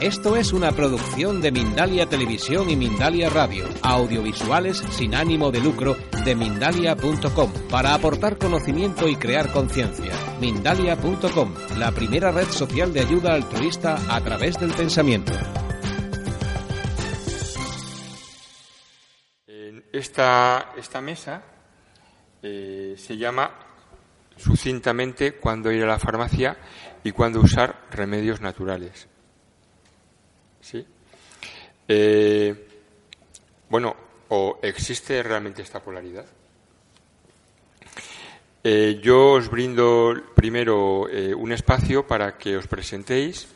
Esto es una producción de Mindalia Televisión y Mindalia Radio, audiovisuales sin ánimo de lucro de mindalia.com, para aportar conocimiento y crear conciencia. Mindalia.com, la primera red social de ayuda altruista a través del pensamiento. Esta, esta mesa eh, se llama sucintamente cuándo ir a la farmacia y cuándo usar remedios naturales. ¿Sí? Eh, bueno, ¿o existe realmente esta polaridad? Eh, yo os brindo primero eh, un espacio para que os presentéis,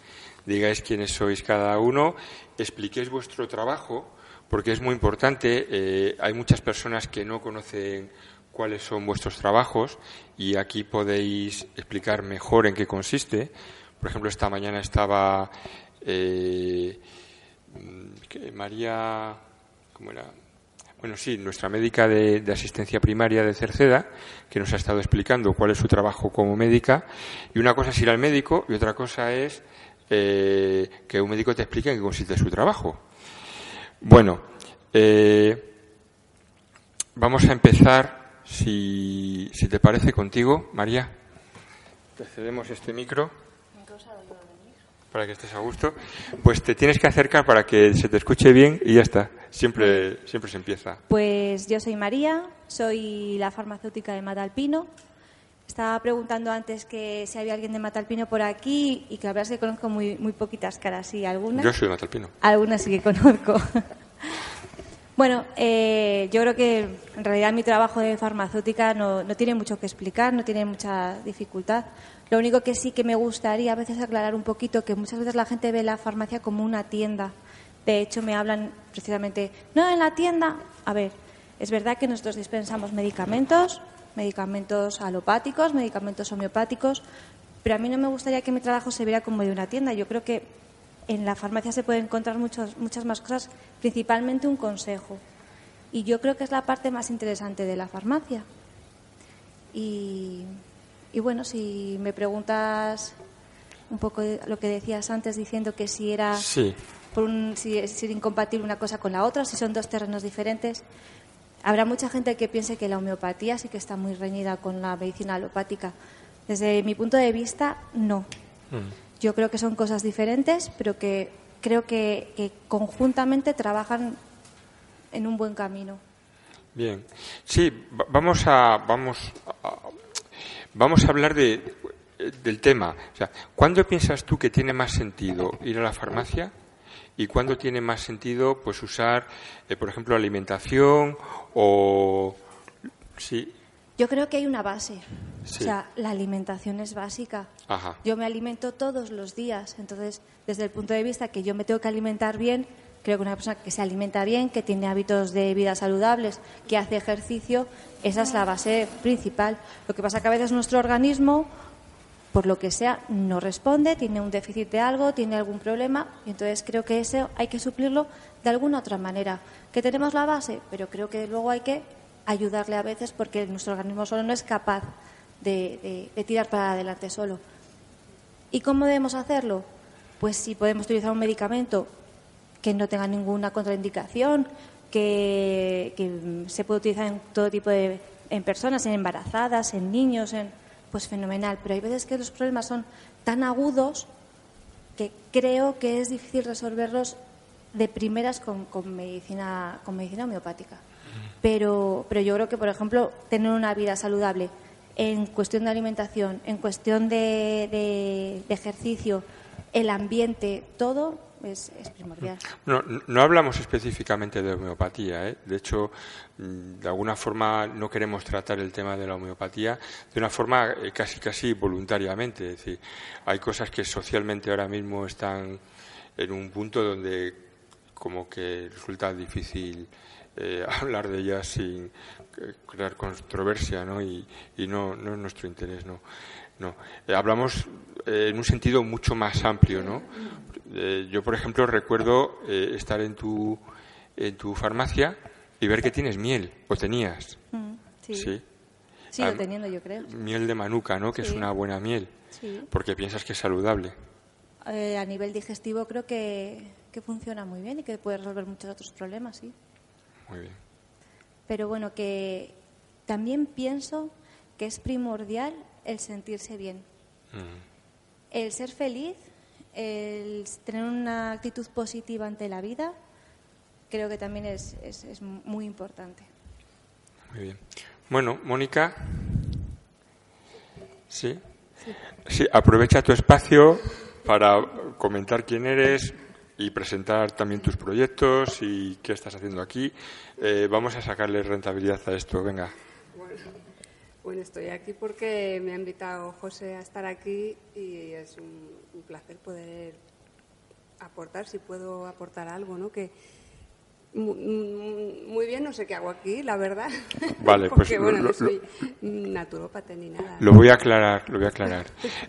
digáis quiénes sois cada uno, expliquéis vuestro trabajo, porque es muy importante. hay muchas personas que no conocen cuáles son vuestros trabajos y aquí podéis explicar mejor en qué consiste. Por ejemplo, esta mañana estaba eh, María, ¿cómo era? Bueno, sí, nuestra médica de, asistencia primaria de Cerceda, que nos ha estado explicando cuál es su trabajo como médica. Y una cosa es ir al médico y otra cosa es eh, que un médico te explique en qué consiste su trabajo. Bueno, eh, vamos a empezar si, si te parece contigo, María, te cedemos este micro para que estés a gusto. Pues te tienes que acercar para que se te escuche bien y ya está. Siempre, siempre se empieza. Pues yo soy María, soy la farmacéutica de Matalpino. Estaba preguntando antes que si había alguien de Matalpino por aquí y que la verdad es que conozco muy, muy poquitas caras, sí, algunas. Yo soy de Matalpino. Algunas sí que conozco. Bueno, eh, yo creo que en realidad mi trabajo de farmacéutica no, tiene mucho que explicar, no tiene mucha dificultad. Lo único que sí que me gustaría a veces aclarar un poquito que muchas veces la gente ve la farmacia como una tienda. De hecho, me hablan precisamente, no, en la tienda. A ver, es verdad que nosotros dispensamos medicamentos, medicamentos alopáticos, medicamentos homeopáticos, pero a mí no me gustaría que mi trabajo se viera como de una tienda. Yo creo que en la farmacia se puede encontrar muchos, muchas más cosas, principalmente un consejo. Y yo creo que es la parte más interesante de la farmacia. Y, bueno, si me preguntas un poco lo que decías antes, diciendo que si era por un, si, es incompatible una cosa con la otra, si son dos terrenos diferentes, habrá mucha gente que piense que la homeopatía sí que está muy reñida con la medicina alopática. Desde mi punto de vista, no. Mm. Yo creo que son cosas diferentes, pero que creo que, conjuntamente trabajan en un buen camino. Bien, sí, vamos a vamos a, vamos a hablar de, del tema. O sea, ¿cuándo piensas tú que tiene más sentido ir a la farmacia y cuándo tiene más sentido, pues, usar, eh, por ejemplo, alimentación o sí? Yo creo que hay una base. O sea, la alimentación es básica. Yo me alimento todos los días. Entonces, desde el punto de vista que yo me tengo que alimentar bien, creo que una persona que se alimenta bien, que tiene hábitos de vida saludables, que hace ejercicio, esa es la base principal. Lo que pasa que a veces nuestro organismo, por lo que sea, no responde, tiene un déficit de algo, tiene algún problema, y entonces creo que eso hay que suplirlo de alguna otra manera. Que tenemos la base, pero creo que luego hay que ayudarle a veces porque nuestro organismo solo no es capaz de, tirar para adelante solo. ¿Y cómo debemos hacerlo? Pues si podemos utilizar un medicamento que no tenga ninguna contraindicación, que, se puede utilizar en todo tipo de en personas, en embarazadas, en niños, en, pues fenomenal. Pero hay veces que los problemas son tan agudos que creo que es difícil resolverlos de primeras con, con medicina, con medicina homeopática. Pero, pero yo creo que, por ejemplo, tener una vida saludable en cuestión de alimentación, en cuestión de, ejercicio, el ambiente, todo es, primordial. No, no hablamos específicamente de homeopatía. ¿eh? De hecho, mm, de alguna forma no queremos tratar el tema de la homeopatía de una forma eh, casi casi voluntariamente. Es decir, hay cosas que socialmente ahora mismo están en un punto donde como que resulta difícil eh, hablar de ellas sin eh, crear controversia, ¿no? Y, no, no es nuestro interés, ¿no? no. Eh, hablamos en un sentido mucho más amplio, ¿no? yo, por ejemplo, recuerdo estar en tu, en tu farmacia y ver que tienes miel, o tenías. Mm, sí. sí. Sigo teniendo, yo creo. Miel de manuka, ¿no? Que es una buena miel. Sí. Porque piensas que es saludable. eh, a nivel digestivo creo que, funciona muy bien y que puede resolver muchos otros problemas, sí. Muy bien. Pero bueno, que también pienso que es primordial el sentirse bien. Mm. El ser feliz, el tener una actitud positiva ante la vida, creo que también es, es muy importante. Muy bien. Bueno, Mónica. ¿Sí? ¿Sí? aprovecha tu espacio para comentar quién eres y presentar también tus proyectos y qué estás haciendo aquí. Eh, vamos a sacarle rentabilidad a esto. Venga. Bueno, estoy aquí porque me ha invitado José a estar aquí y es un, placer poder aportar, si puedo aportar algo, ¿no? Que, muy bien, no sé qué hago aquí, la verdad. Vale, pues bueno, no soy naturópata ni nada. Lo voy a aclarar, lo voy a aclarar.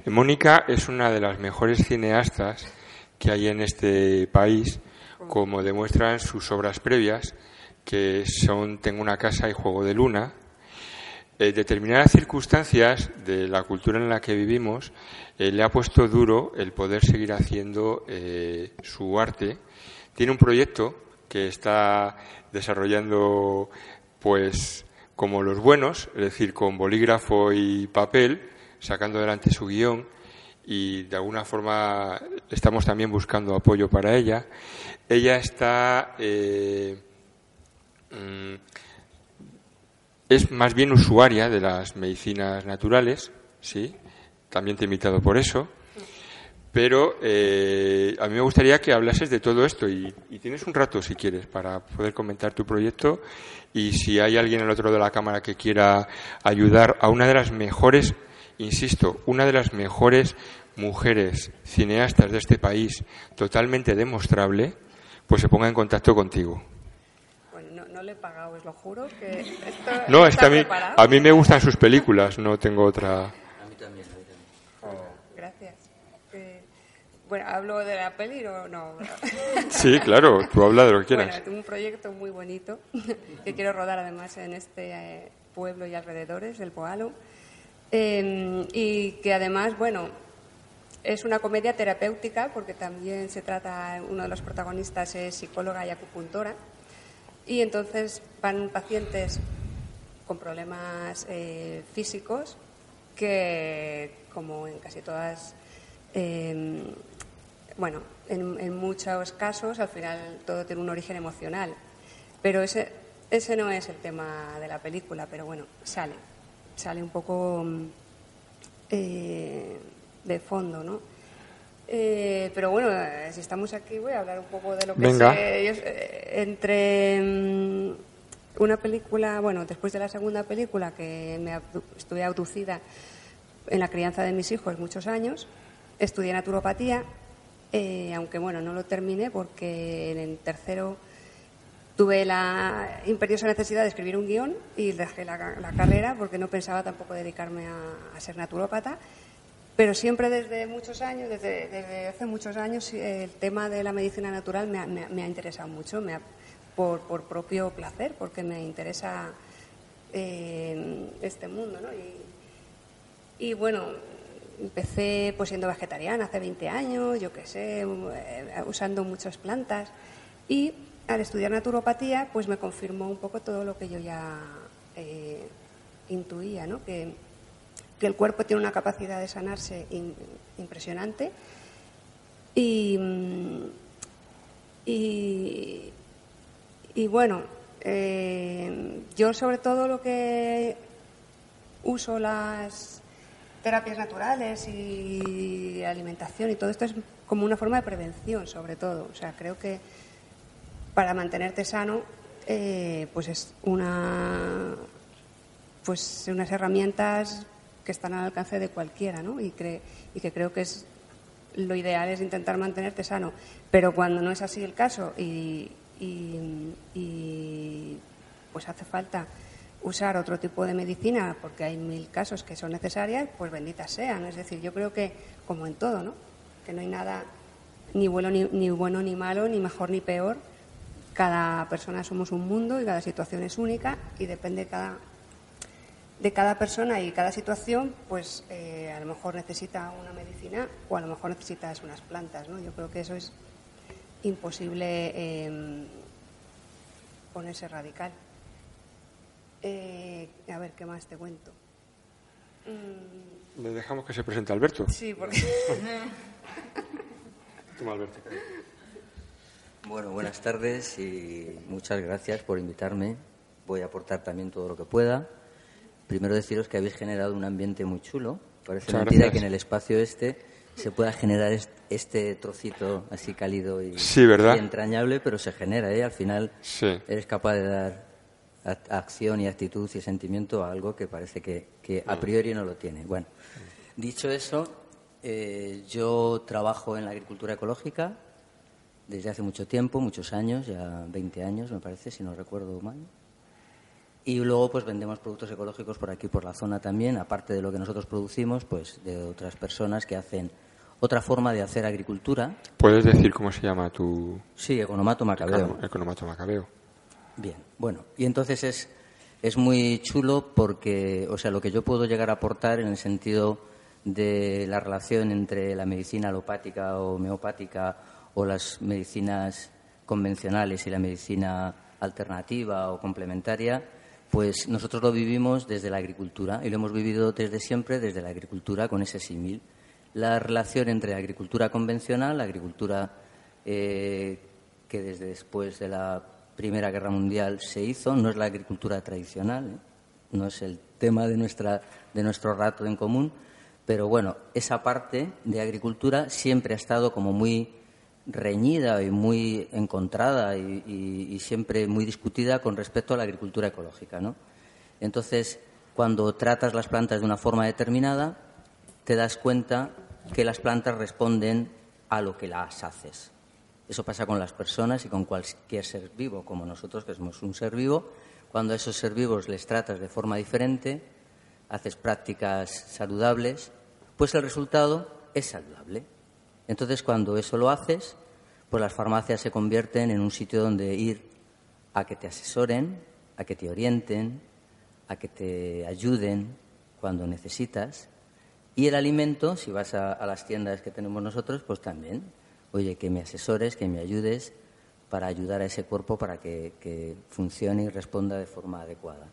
Mónica es una de las mejores cineastas que hay en este país, como demuestran sus obras previas, que son Tengo una casa y Juego de Luna. En eh, determinadas circunstancias de la cultura en la que vivimos eh, le ha puesto duro el poder seguir haciendo eh, su arte. Tiene un proyecto que está desarrollando pues como los buenos, es decir, con bolígrafo y papel, sacando adelante su guion y de alguna forma estamos también buscando apoyo para ella. Ella está eh, mm, es más bien usuaria de las medicinas naturales, sí, también te he invitado por eso. Pero eh, a mí me gustaría que hablases de todo esto y, tienes un rato, si quieres, para poder comentar tu proyecto y si hay alguien al otro de la cámara que quiera ayudar a una de las mejores, insisto, una de las mejores mujeres cineastas de este país, totalmente demostrable, pues se ponga en contacto contigo. Bueno, no, le he pagado, os lo juro. Que esto no, es que a mí, a mí me gustan sus películas, no tengo otra. Bueno, ¿hablo de la peli o no? sí, claro, tú habla de lo que quieras. Bueno, tengo un proyecto muy bonito que quiero rodar además en este eh, pueblo y alrededores, el Poalo, em, y que además, bueno, es una comedia terapéutica porque también se trata, uno de los protagonistas es psicóloga y acupuntora, y entonces van pacientes con problemas eh, físicos que, como en casi todas em, bueno, en, muchos casos al final todo tiene un origen emocional, pero ese, ese no es el tema de la película, pero bueno, sale, sale un poco mm, eh, de fondo, ¿no? Eh, pero bueno, si estamos aquí voy a hablar un poco de lo que Venga. sé. Eh, entre mm, una película, bueno, después de la segunda película que me estuve abducida en la crianza de mis hijos muchos años, estudié naturopatía eh, aunque bueno, no lo terminé porque en el tercero tuve la imperiosa necesidad de escribir un guion y dejé la, carrera porque no pensaba tampoco dedicarme a, ser naturópata. Pero siempre desde muchos años, desde, hace muchos años, el tema de la medicina natural me ha, interesado mucho, me por, propio placer, porque me interesa eh, este mundo. ¿no? Y, y bueno, empecé pues siendo vegetariana hace 20 años, yo qué sé, eh, usando muchas plantas y al estudiar naturopatía pues me confirmó un poco todo lo que yo ya eh, intuía, ¿no? Que, el cuerpo tiene una capacidad de sanarse impresionante y, y, bueno, eh, yo sobre todo lo que uso las terapias naturales y alimentación y todo esto es como una forma de prevención, sobre todo. O sea, creo que para mantenerte sano, eh, pues es una, pues unas herramientas que están al alcance de cualquiera, ¿no? Y, y que creo que es lo ideal es intentar mantenerte sano. Pero cuando no es así el caso y, y pues hace falta usar otro tipo de medicina porque hay mil casos que son necesarias, pues benditas sean. Es decir, yo creo que, como en todo, ¿no? que no hay nada ni bueno ni, ni bueno ni malo, ni mejor ni peor. Cada persona somos un mundo y cada situación es única y depende cada de cada persona y cada situación, pues eh, a lo mejor necesita una medicina o a lo mejor necesitas unas plantas, ¿no? Yo creo que eso es imposible em, ponerse radical. Eh, a ver, ¿qué más te cuento? Mm. Le dejamos que se presente Alberto. Sí, porque... Toma, Alberto. Bueno, buenas tardes y muchas gracias por invitarme. Voy a aportar también todo lo que pueda. Primero deciros que habéis generado un ambiente muy chulo. Parece mentira que en el espacio este se pueda generar este trocito así cálido y, entrañable, pero se genera, ¿eh? Al final eres capaz de dar acción y actitud y sentimiento a algo que parece que, a priori no lo tiene. Bueno, dicho eso, eh, yo trabajo en la agricultura ecológica desde hace mucho tiempo, muchos años, ya 20 años me parece, si no recuerdo mal. Y luego pues vendemos productos ecológicos por aquí, por la zona también, aparte de lo que nosotros producimos, pues de otras personas que hacen otra forma de hacer agricultura. ¿Puedes decir cómo se llama tu...? Sí, Economato Macabeo. Economato Macabeo. Bien, bueno, y entonces es, es muy chulo porque, o sea, lo que yo puedo llegar a aportar en el sentido de la relación entre la medicina alopática o homeopática o las medicinas convencionales y la medicina alternativa o complementaria, pues nosotros lo vivimos desde la agricultura y lo hemos vivido desde siempre desde la agricultura con ese símil. La relación entre agricultura convencional, la agricultura eh, que desde después de la Primera Guerra Mundial se hizo, no es la agricultura tradicional, ¿eh? no es el tema de, nuestra, de nuestro rato en común, pero bueno, esa parte de agricultura siempre ha estado como muy reñida y muy encontrada y, siempre muy discutida con respecto a la agricultura ecológica. ¿no? Entonces, cuando tratas las plantas de una forma determinada, te das cuenta que las plantas responden a lo que las haces. Eso pasa con las personas y con cualquier ser vivo, como nosotros, que somos un ser vivo. Cuando a esos ser vivos les tratas de forma diferente, haces prácticas saludables, pues el resultado es saludable. Entonces, cuando eso lo haces, pues las farmacias se convierten en un sitio donde ir a que te asesoren, a que te orienten, a que te ayuden cuando necesitas. Y el alimento, si vas a, las tiendas que tenemos nosotros, pues también oye, que me asesores, que me ayudes para ayudar a ese cuerpo para que, funcione y responda de forma adecuada.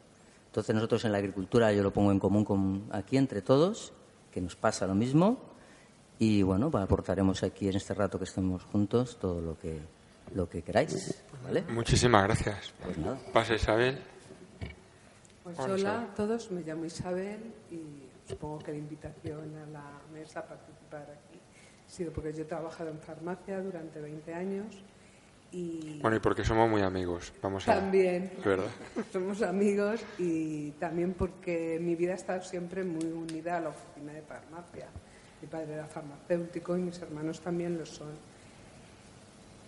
Entonces nosotros en la agricultura yo lo pongo en común con, aquí entre todos, que nos pasa lo mismo y bueno, aportaremos aquí en este rato que estemos juntos todo lo que lo que queráis. Muchísimas gracias. Pues nada. Pasa Isabel. Pues hola a todos, me llamo Isabel y supongo que la invitación a la mesa a participar aquí sido porque yo he trabajado en farmacia durante 20 años y... Bueno, y porque somos muy amigos, vamos a... También, ¿verdad? somos amigos y también porque mi vida ha estado siempre muy unida a la oficina de farmacia. Mi padre era farmacéutico y mis hermanos también lo son.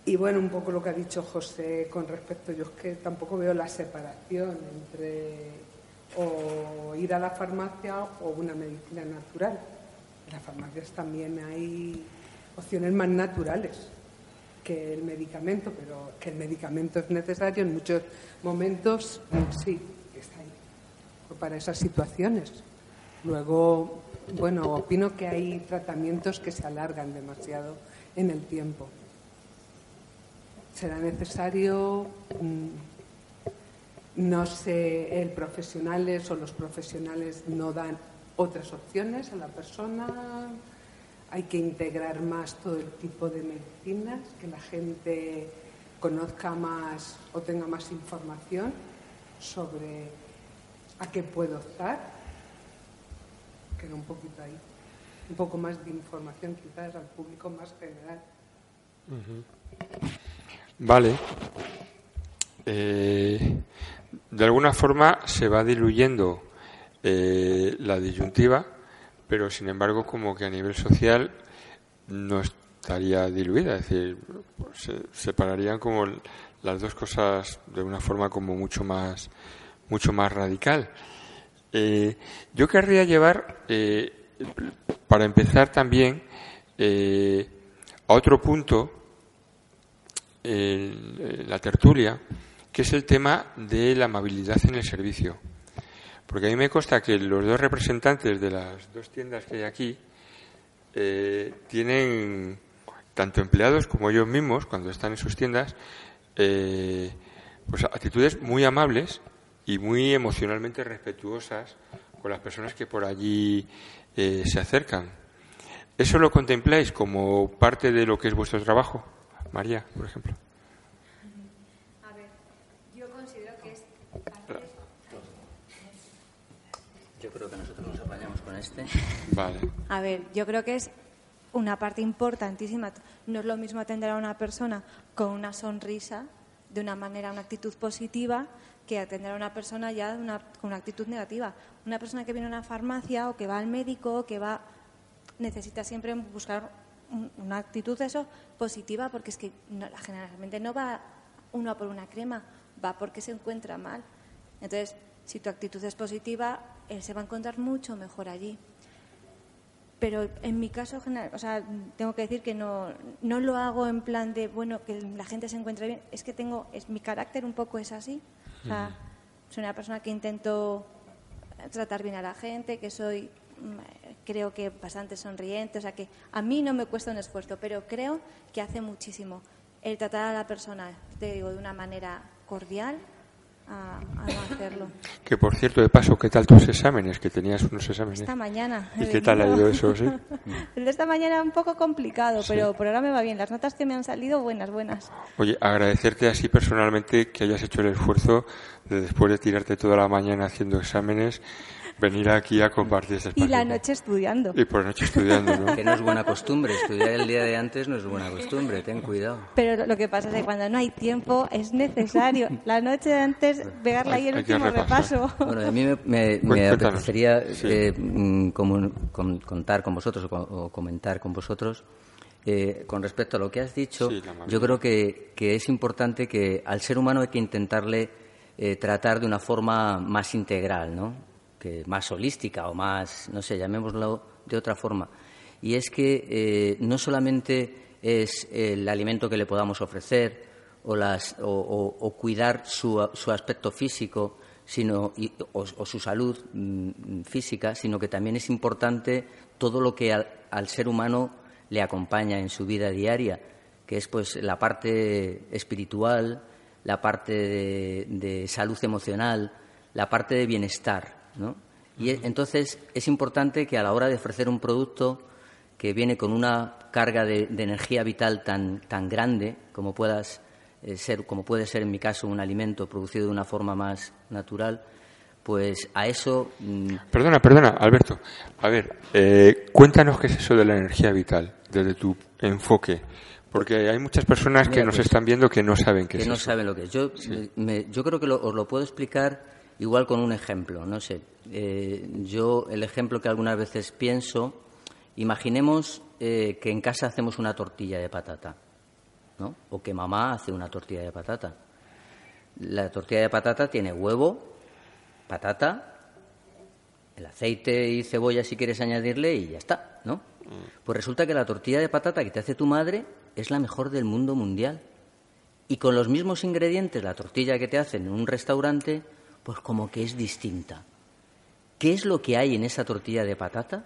Y bueno, un poco lo que ha dicho José con respecto, yo es que tampoco veo la separación entre o ir a la farmacia o una medicina natural en las farmacias también hay opciones más naturales que el medicamento, pero que el medicamento es necesario en muchos momentos, sí, está ahí, para esas situaciones. Luego, bueno, opino que hay tratamientos que se alargan demasiado en el tiempo. Será necesario, mm, no sé, el profesionales o los profesionales no dan otras opciones a la persona, hay que integrar más todo el tipo de medicinas, que la gente conozca más o tenga más información sobre a qué puedo optar. Un poquito ahí. Un poco más de información quizás al público más general. Vale. Eh, de alguna forma se va diluyendo eh, la disyuntiva, pero sin embargo como que a nivel social no estaría diluida, es decir, se separarían como las dos cosas de una forma como mucho más mucho más radical. Eh, yo querría llevar, eh, para empezar también, a otro punto en la tertulia, que es el tema de la amabilidad en el servicio. Porque a mí me consta que los dos representantes de las dos tiendas que hay aquí eh, tienen tanto empleados como ellos mismos, cuando están en sus tiendas, eh, pues actitudes muy amables y muy emocionalmente respetuosas con las personas que por allí eh, se acercan. ¿Eso lo contempláis como parte de lo que es vuestro trabajo? María, por ejemplo. A ver, yo considero que es. Yo creo que nosotros nos apañamos con este. Vale. A ver, yo creo que es una parte importantísima. No es lo mismo atender a una persona con una sonrisa, de una manera, una actitud positiva, que atender a una persona ya con una actitud negativa. Una persona que viene a una farmacia o que va al médico, que va, necesita siempre buscar una actitud eso positiva, porque es que generalmente no va uno por una crema, va porque se encuentra mal. Entonces, si tu actitud es positiva, él se va a encontrar mucho mejor allí pero en mi caso, o sea, tengo que decir que no, no lo hago en plan de, bueno, que la gente se encuentre bien. Es que tengo, es mi carácter un poco es así. O sea, soy una persona que intento tratar bien a la gente, que soy, mm, creo que bastante sonriente. O sea, que a mí no me cuesta un esfuerzo, pero creo que hace muchísimo el tratar a la persona, te digo, de una manera cordial, a, hacerlo. Que por cierto, de paso, ¿qué tal tus exámenes? Que tenías unos exámenes. Esta mañana. ¿Y qué tal ha ido eso? ¿sí? El de esta mañana un poco complicado, pero por ahora me va bien. Las notas que me han salido, buenas, buenas. Oye, agradecerte así personalmente que hayas hecho el esfuerzo de después de tirarte toda la mañana haciendo exámenes venir aquí a compartir ese Y la noche estudiando. Y por la noche estudiando, ¿no? Que no es buena costumbre. Estudiar el día de antes no es buena costumbre. Ten cuidado. Pero lo que pasa es que cuando no hay tiempo es necesario. La noche de antes pegarle ahí el último repaso. Bueno, a mí me, me, apetecería eh, mm, contar con vosotros o, comentar con vosotros eh, con respecto a lo que has dicho, yo creo que, que, es importante que al ser humano hay que intentarle eh, tratar de una forma más integral, ¿no? Más holística o más, no sé, llamémoslo de otra forma. Y es que eh, no solamente es el alimento que le podamos ofrecer o, las, o, cuidar su, aspecto físico sino, o, su salud mm, física, sino que también es importante todo lo que al, ser humano le acompaña en su vida diaria, que es pues la parte espiritual, la parte de salud emocional, la parte de bienestar. ¿No? Y entonces es importante que a la hora de ofrecer un producto que viene con una carga de, energía vital tan, tan grande como puedas eh, ser, como puede ser en mi caso un alimento producido de una forma más natural, pues a eso. Mm, perdona, perdona, Alberto. A ver, eh, cuéntanos qué es eso de la energía vital desde tu enfoque. Porque hay muchas personas que nos pues, están viendo que no saben qué que es no saben lo que es. Yo, yo creo que os lo puedo explicar Igual con un ejemplo, no sé. Eh, yo el ejemplo que algunas veces pienso, imaginemos eh, que en casa hacemos una tortilla de patata, ¿no? O que mamá hace una tortilla de patata. La tortilla de patata tiene huevo, patata, el aceite y cebolla si quieres añadirle y ya está, ¿no? Mm. Pues resulta que la tortilla de patata que te hace tu madre es la mejor del mundo mundial. Y con los mismos ingredientes, la tortilla que te hacen en un restaurante, pues como que es distinta. ¿Qué es lo que hay en esa tortilla de patata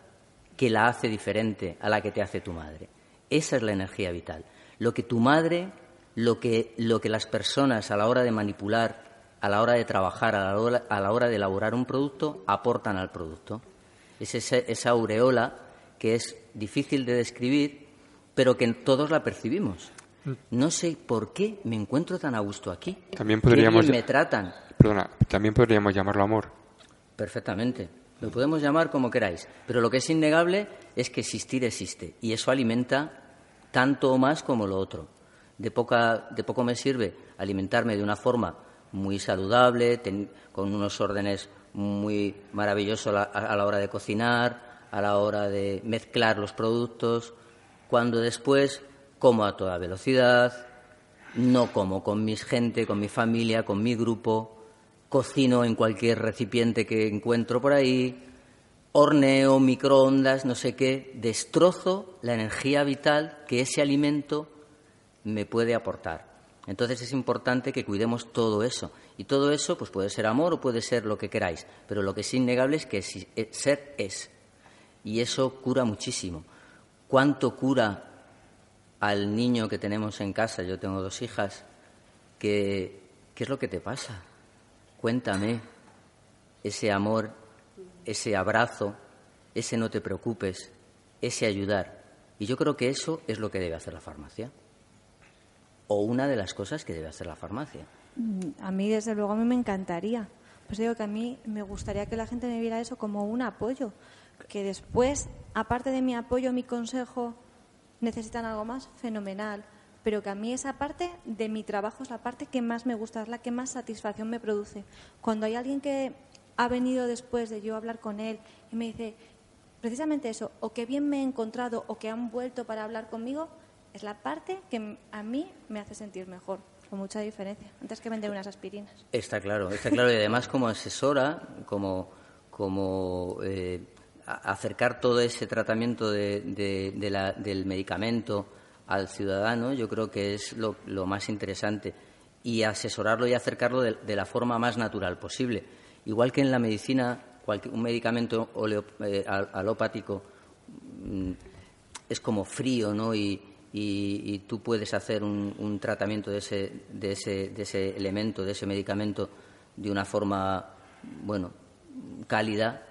que la hace diferente a la que te hace tu madre? Esa es la energía vital. Lo que tu madre, lo que, lo que las personas a la hora de manipular, a la hora de trabajar, a la hora, a la hora de elaborar un producto, aportan al producto. Es esa, esa aureola que es difícil de describir, pero que todos la percibimos. No sé por qué me encuentro tan a gusto aquí. También podríamos. me tratan. Perdona, también podríamos llamarlo amor. Perfectamente. Lo podemos llamar como queráis. Pero lo que es innegable es que existir existe. Y eso alimenta tanto o más como lo otro. De, poca, de poco me sirve alimentarme de una forma muy saludable, con unos órdenes muy maravillosos a la hora de cocinar, a la hora de mezclar los productos, cuando después como a toda velocidad, no como con mi gente, con mi familia, con mi grupo, cocino en cualquier recipiente que encuentro por ahí, horneo, microondas, no sé qué, destrozo la energía vital que ese alimento me puede aportar. Entonces es importante que cuidemos todo eso. Y todo eso pues puede ser amor o puede ser lo que queráis, pero lo que es innegable es que eh, ser es. Y eso cura muchísimo. ¿Cuánto cura al niño que tenemos en casa? Yo tengo dos hijas. Que, ¿Qué es lo que te pasa? Cuéntame ese amor, ese abrazo, ese no te preocupes, ese ayudar. Y yo creo que eso es lo que debe hacer la farmacia o una de las cosas que debe hacer la farmacia. Mm, a mí, desde luego, a mí me encantaría. Pues digo que a mí me gustaría que la gente me viera eso como un apoyo. Que después, aparte de mi apoyo, mi consejo, necesitan algo más, fenomenal. Pero que a mí esa parte de mi trabajo es la parte que más me gusta, es la que más satisfacción me produce. Cuando hay alguien que ha venido después de yo hablar con él y me dice precisamente eso, o que bien me he encontrado o que han vuelto para hablar conmigo, es la parte que a mí me hace sentir mejor, con mucha diferencia, antes que vender unas aspirinas. Está claro, está claro. Y además como asesora, como, como eh, acercar todo ese tratamiento del medicamento al ciudadano, yo creo que es lo, más interesante. Y asesorarlo y acercarlo de, la forma más natural posible. Igual que en la medicina, un medicamento eh, alopático mm, es como frío, ¿no? Y, y, tú puedes hacer un, tratamiento de ese, de, ese, de ese elemento, de ese medicamento, de una forma, bueno, cálida,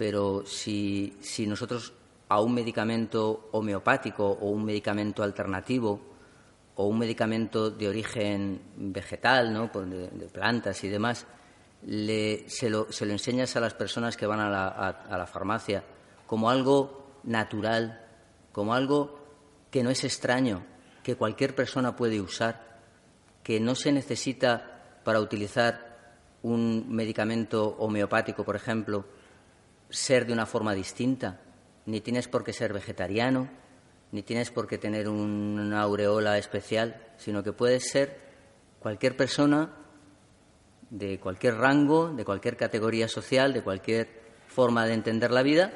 pero si, si nosotros a un medicamento homeopático o un medicamento alternativo o un medicamento de origen vegetal, ¿no? De, plantas y demás, le, se, lo, se, lo, enseñas a las personas que van a la, a la farmacia como algo natural, como algo que no es extraño, que cualquier persona puede usar, que no se necesita para utilizar un medicamento homeopático, por ejemplo, ser de una forma distinta. Ni tienes por qué ser vegetariano, ni tienes por qué tener una aureola especial, sino que puedes ser cualquier persona de cualquier rango, de cualquier categoría social, de cualquier forma de entender la vida,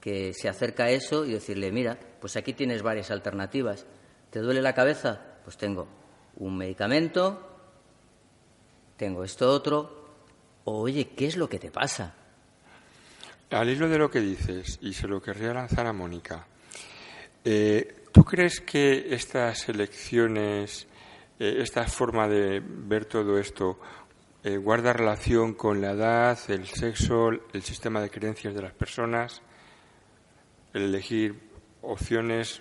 que se acerca a eso y decirle, mira, pues aquí tienes varias alternativas. ¿Te duele la cabeza? Pues tengo un medicamento, tengo esto otro. Oye, ¿qué es lo que te pasa? Al hilo de lo que dices, y se lo querría lanzar a Mónica, eh, ¿tú crees que estas elecciones, eh, esta forma de ver todo esto, eh, guarda relación con la edad, el sexo, el sistema de creencias de las personas, el elegir opciones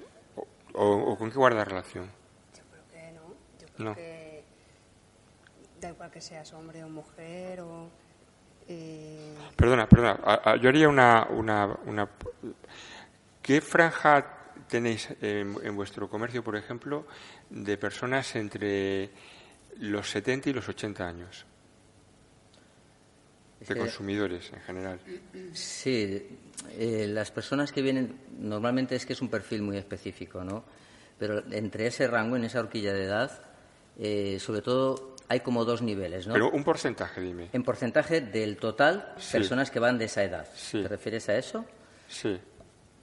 o, con qué guarda relación? Yo creo que no. Yo creo que da igual que seas hombre o mujer o... Eh... Perdona, perdona. Yo haría una, una, una... ¿Qué franja tenéis en, vuestro comercio, por ejemplo, de personas entre los 70 y los 80 años? De consumidores en general. Sí, eh, las personas que vienen, normalmente es que es un perfil muy específico, ¿no? Pero entre ese rango, en esa horquilla de edad, eh, sobre todo hay como dos niveles, ¿no? Pero un porcentaje, dime. En porcentaje del total, personas que van de esa edad. ¿Te refieres a eso? Sí.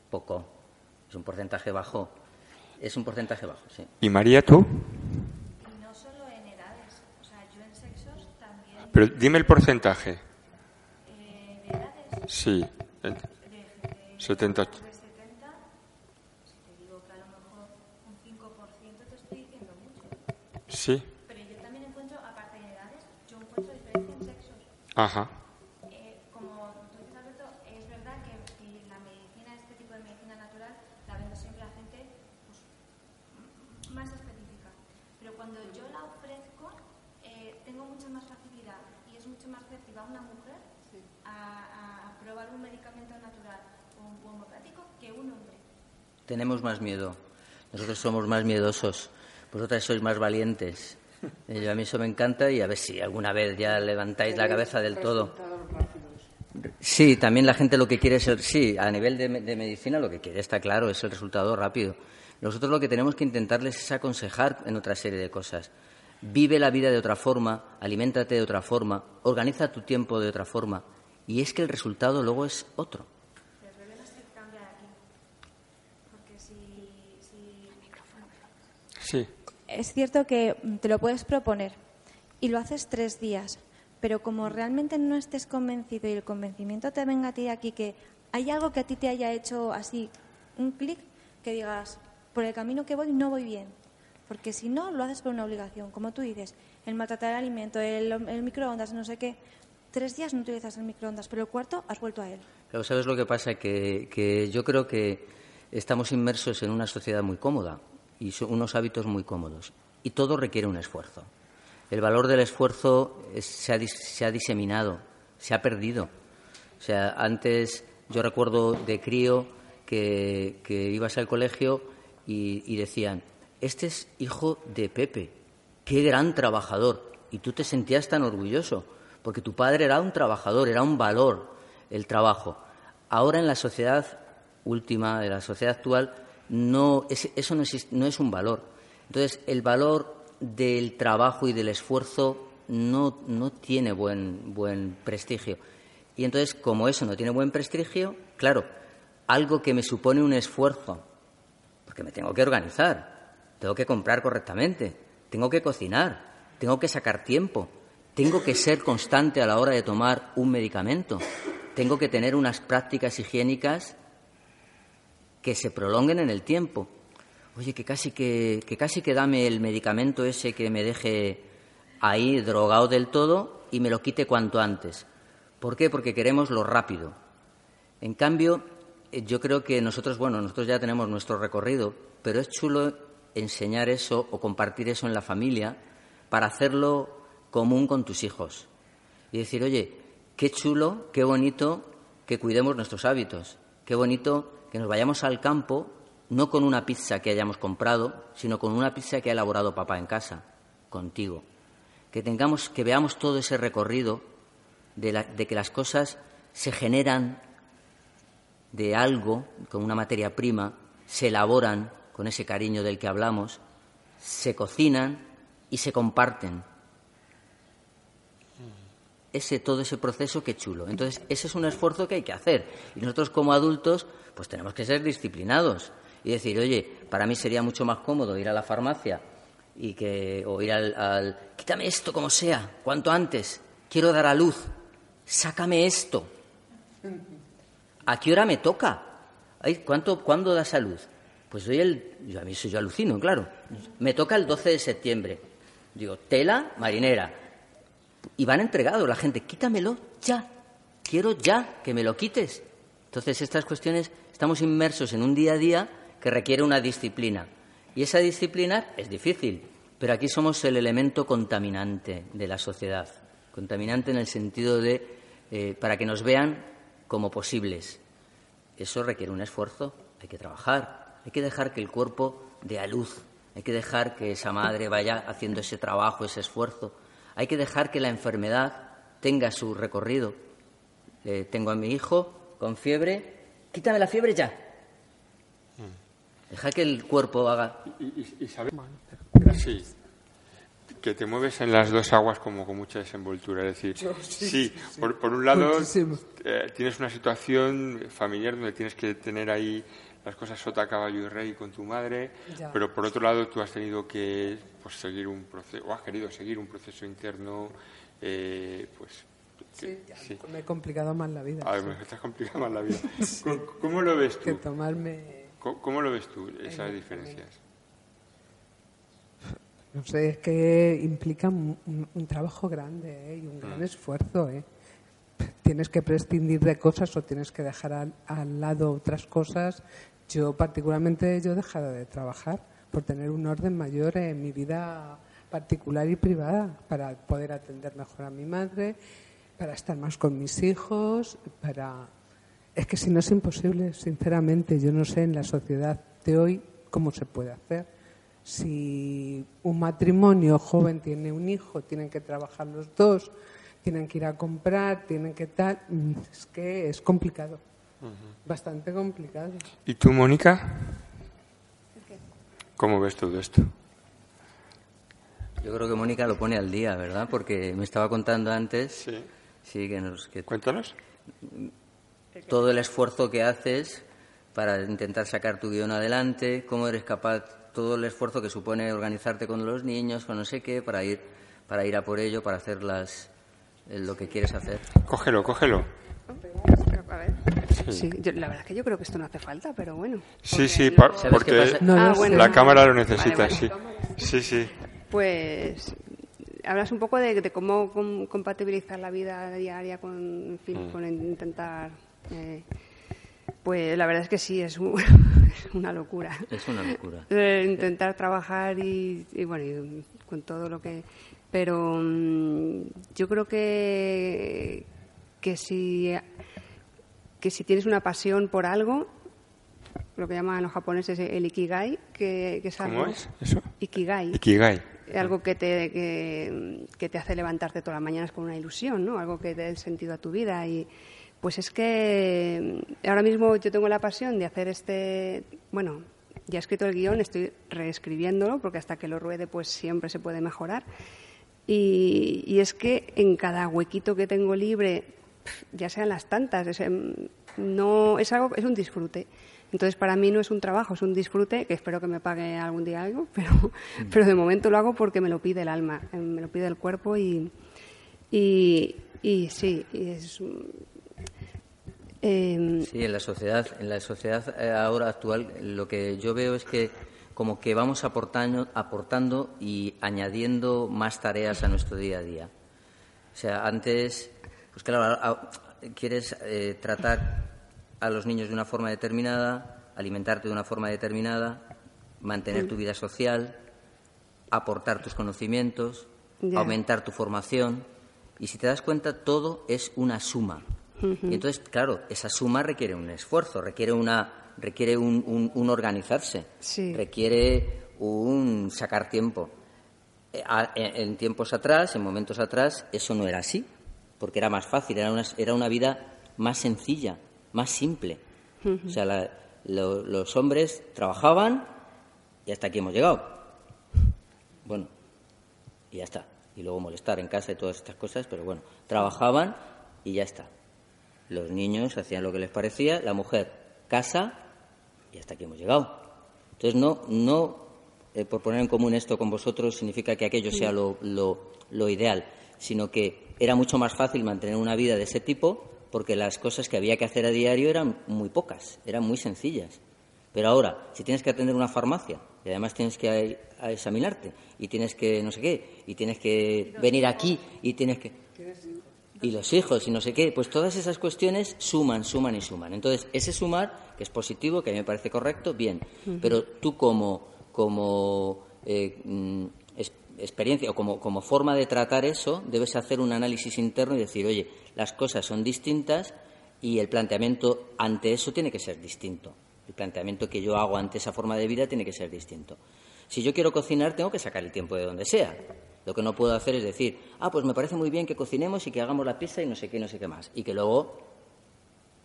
Poco. Es un porcentaje bajo. Es un porcentaje bajo, sí. ¿Y María, tú? No solo en edades, o sea, yo en sexos también. Pero dime el porcentaje. Eh, ¿De edades? Sí. 70. De 70, si te digo que a lo mejor un 5% te estoy diciendo mucho. Sí. Pero yo también encuentro, aparte de edades, yo encuentro diferencia en sexos. Ajá. Eh, como tú dices, Alberto, es verdad que, la medicina, este tipo de medicina natural, la vende siempre a gente pues, más específica. Pero cuando yo la ofrezco, eh, tengo mucha más facilidad y es mucho más efectiva una mujer a, a probar un medicamento natural que un hombre. Tenemos más miedo. Nosotros somos más miedosos. Vosotras sois más valientes. Eh, a mí eso me encanta y a ver si alguna vez ya levantáis la cabeza del todo. Sí, también la gente lo que quiere es el, sí, a nivel de, de, medicina lo que quiere está claro, es el resultado rápido. Nosotros lo que tenemos que intentarles es aconsejar en otra serie de cosas. Vive la vida de otra forma, aliméntate de otra forma, organiza tu tiempo de otra forma y es que el resultado luego es otro. Sí. Es cierto que te lo puedes proponer y lo haces tres días, pero como realmente no estés convencido y el convencimiento te venga a ti aquí que hay algo que a ti te haya hecho así un clic que digas, por el camino que voy no voy bien. Porque si no, lo haces por una obligación. Como tú dices, el maltratar el alimento, el, microondas, no sé qué. Tres días no utilizas el microondas, pero el cuarto has vuelto a él. Pero ¿sabes lo que pasa? Que, que yo creo que estamos inmersos en una sociedad muy cómoda y unos hábitos muy cómodos. Y todo requiere un esfuerzo. El valor del esfuerzo se, ha, se, ha, diseminado, se ha perdido. O sea, antes yo recuerdo de crío que, ibas al colegio y, decían, este es hijo de Pepe, qué gran trabajador. Y tú te sentías tan orgulloso, porque tu padre era un trabajador, era un valor el trabajo. Ahora en la sociedad última, en la sociedad actual, no, eso no, no es un valor. Entonces, el valor del trabajo y del esfuerzo no, no tiene buen, buen prestigio. Y entonces, como eso no tiene buen prestigio, claro, algo que me supone un esfuerzo, porque me tengo que organizar, tengo que comprar correctamente, tengo que cocinar, tengo que sacar tiempo, tengo que ser constante a la hora de tomar un medicamento, tengo que tener unas prácticas higiénicas que se prolonguen en el tiempo. Oye, que casi que, que casi que dame el medicamento ese que me deje ahí drogado del todo y me lo quite cuanto antes. ¿Por qué? Porque queremos lo rápido. En cambio, eh, yo creo que nosotros, bueno, nosotros ya tenemos nuestro recorrido, pero es chulo enseñar eso o compartir eso en la familia para hacerlo común con tus hijos. Y decir, oye, qué chulo, qué bonito que cuidemos nuestros hábitos, qué bonito que nos vayamos al campo no con una pizza que hayamos comprado, sino con una pizza que ha elaborado papá en casa, contigo. Que tengamos, que veamos todo ese recorrido de, que las cosas se generan de algo, con una materia prima, se elaboran con ese cariño del que hablamos, se cocinan y se comparten. Ese, todo ese proceso, qué chulo. Entonces, ese es un esfuerzo que hay que hacer. Y nosotros, como adultos, pues tenemos que ser disciplinados y decir, oye, para mí sería mucho más cómodo ir a la farmacia y que, o ir al, quítame esto como sea, cuanto antes, quiero dar a luz, sácame esto. ¿A qué hora me toca? ¿Cuánto, ¿Cuándo da salud? Pues doy el. Yo, a mí eso yo alucino, claro. Me toca el 12 de septiembre. Digo, tela marinera. Y van entregado la gente, quítamelo ya. Quiero ya que me lo quites. Entonces, estas cuestiones, estamos inmersos en un día a día que requiere una disciplina. Y esa disciplina es difícil, pero aquí somos el elemento contaminante de la sociedad. Contaminante en el sentido de, eh, para que nos vean como posibles. Eso requiere un esfuerzo, hay que trabajar, hay que dejar que el cuerpo dé a luz, hay que dejar que esa madre vaya haciendo ese trabajo, ese esfuerzo, hay que dejar que la enfermedad tenga su recorrido. tengo a mi hijo con fiebre, quítame la fiebre ya. Deja que el cuerpo haga. Y, que te mueves en las dos aguas como con mucha desenvoltura. Es decir, sí, por, un lado eh, tienes una situación familiar donde tienes que tener ahí las cosas sota, caballo y rey con tu madre, pero por otro lado tú has tenido que pues, seguir un proceso, o has querido seguir un proceso interno, eh, pues Sí, me he complicado más la vida. A me estás complicando más la vida. ¿Cómo, lo ves tú? Que tomarme... ¿Cómo, lo ves tú, esas diferencias? No sé, es que implica un, trabajo grande ¿eh? y un gran mm. esfuerzo. ¿eh? Tienes que prescindir de cosas o tienes que dejar al, lado otras cosas. Yo particularmente yo he dejado de trabajar por tener un orden mayor en mi vida particular y privada para poder atender mejor a mi madre, para estar más con mis hijos, para es que si no es imposible, sinceramente, yo no sé en la sociedad de hoy cómo se puede hacer si un matrimonio joven tiene un hijo, tienen que trabajar los dos, tienen que ir a comprar, tienen que tal, mm, es que es complicado, bastante complicado. ¿Y tú, Mónica? ¿Cómo ves todo esto? Yo creo que Mónica lo pone al día, ¿verdad? Porque me estaba contando antes. Sí. Sí, que nos. Que Cuéntanos. Todo el esfuerzo que haces para intentar sacar tu guion adelante, cómo eres capaz todo el esfuerzo que supone organizarte con los niños, con no sé qué, para ir, para ir a por ello, para hacer las, lo que quieres hacer. Cógelo, cógelo. A ver. Sí. la verdad es que yo creo que esto no hace falta, pero bueno. Sí, sí, porque ah, la cámara lo necesita, sí. Sí, sí. Pues hablas un poco de, cómo compatibilizar la vida diaria con, mm. con intentar. Eh, pues la verdad es que sí, es, una locura. Es una locura. Eh, intentar trabajar y, bueno, con todo lo que. Pero mm, yo creo que, que si que si tienes una pasión por algo, lo que llaman los japoneses el ikigai, que, es algo... ¿Cómo es eso? Ikigai. Ikigai. Algo que te, que, te hace levantarte todas las mañanas con una ilusión, ¿no? Algo que dé sentido a tu vida y... Pues es que ahora mismo yo tengo la pasión de hacer este, bueno, ya he escrito el guion, estoy reescribiéndolo porque hasta que lo ruede pues siempre se puede mejorar. Y, y es que en cada huequito que tengo libre ya sean las tantas, es, em, no, es algo, es un disfrute. Entonces, para mí no es un trabajo, es un disfrute, que espero que me pague algún día algo, pero, mm. pero de momento lo hago porque me lo pide el alma, em, me lo pide el cuerpo y, y, sí, es, em, sí, en la sociedad, en la sociedad eh, ahora actual, lo que yo veo es que como que vamos aportando, aportando y añadiendo más tareas a nuestro día a día. O sea, antes pues claro, quieres eh, tratar a los niños de una forma determinada, alimentarte de una forma determinada, mantener tu vida social, aportar tus conocimientos, aumentar tu formación. Y si te das cuenta, todo es una suma. Y entonces, claro, esa suma requiere un esfuerzo, requiere una, requiere un, organizarse, requiere un sacar tiempo. Eh, en tiempos atrás, en momentos atrás, eso no era así porque era más fácil, era una, era una vida más sencilla, más simple. O sea, los hombres trabajaban y hasta aquí hemos llegado. Bueno, y ya está. Y luego molestar en casa y todas estas cosas, pero bueno, trabajaban y ya está. Los niños hacían lo que les parecía, la mujer casa y hasta aquí hemos llegado. Entonces, no, no eh, por poner en común esto con vosotros significa que aquello sea lo, lo ideal, sino que era mucho más fácil mantener una vida de ese tipo porque las cosas que había que hacer a diario eran muy pocas, eran muy sencillas. Pero ahora, si tienes que atender una farmacia y además tienes que examinarte y tienes que no sé qué y tienes que venir aquí y tienes que y los hijos y no sé qué, pues todas esas cuestiones suman, suman y suman. Entonces, ese sumar, que es positivo, que a mí me parece correcto, bien. Pero tú como, como eh, mm, experiencia o como, como forma de tratar eso, debes hacer un análisis interno y decir, oye, las cosas son distintas y el planteamiento ante eso tiene que ser distinto. El planteamiento que yo hago ante esa forma de vida tiene que ser distinto. Si yo quiero cocinar, tengo que sacar el tiempo de donde sea. Lo que no puedo hacer es decir, ah, pues me parece muy bien que cocinemos y que hagamos la pizza y no sé qué, no sé qué más. Y que luego,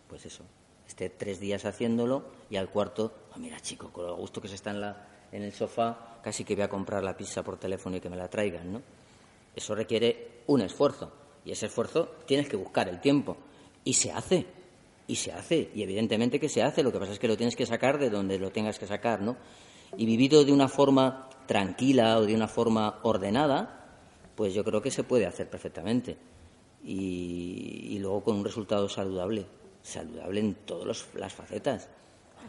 pues eso, esté tres días haciéndolo y al cuarto, ah, mira chico, con lo gusto que se está en la, en el sofá, casi que voy a comprar la pizza por teléfono y que me la traigan, ¿no? Eso requiere un esfuerzo y ese esfuerzo tienes que buscar el tiempo y se hace y se hace y evidentemente que se hace. Lo que pasa es que lo tienes que sacar de donde lo tengas que sacar, ¿no? Y vivido de una forma tranquila o de una forma ordenada, pues yo creo que se puede hacer perfectamente y, y luego con un resultado saludable, saludable en todas las facetas.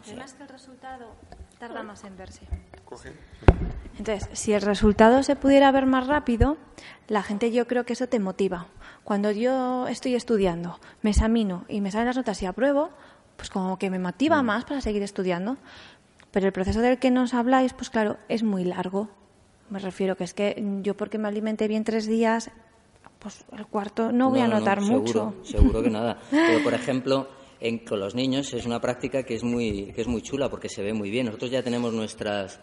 Además que el resultado tarda más en verse. Entonces, si el resultado se pudiera ver más rápido, la gente yo creo que eso te motiva. Cuando yo estoy estudiando, me examino y me salen las notas y apruebo, pues como que me motiva mm. más para seguir estudiando. Pero el proceso del que nos habláis, pues claro, es muy largo. Me refiero que es que yo porque me alimente bien tres días, pues el cuarto no voy a notar mucho. Seguro que nada. Pero por ejemplo, con los niños es una práctica que es muy que es muy chula porque se ve muy bien. Nosotros ya tenemos nuestras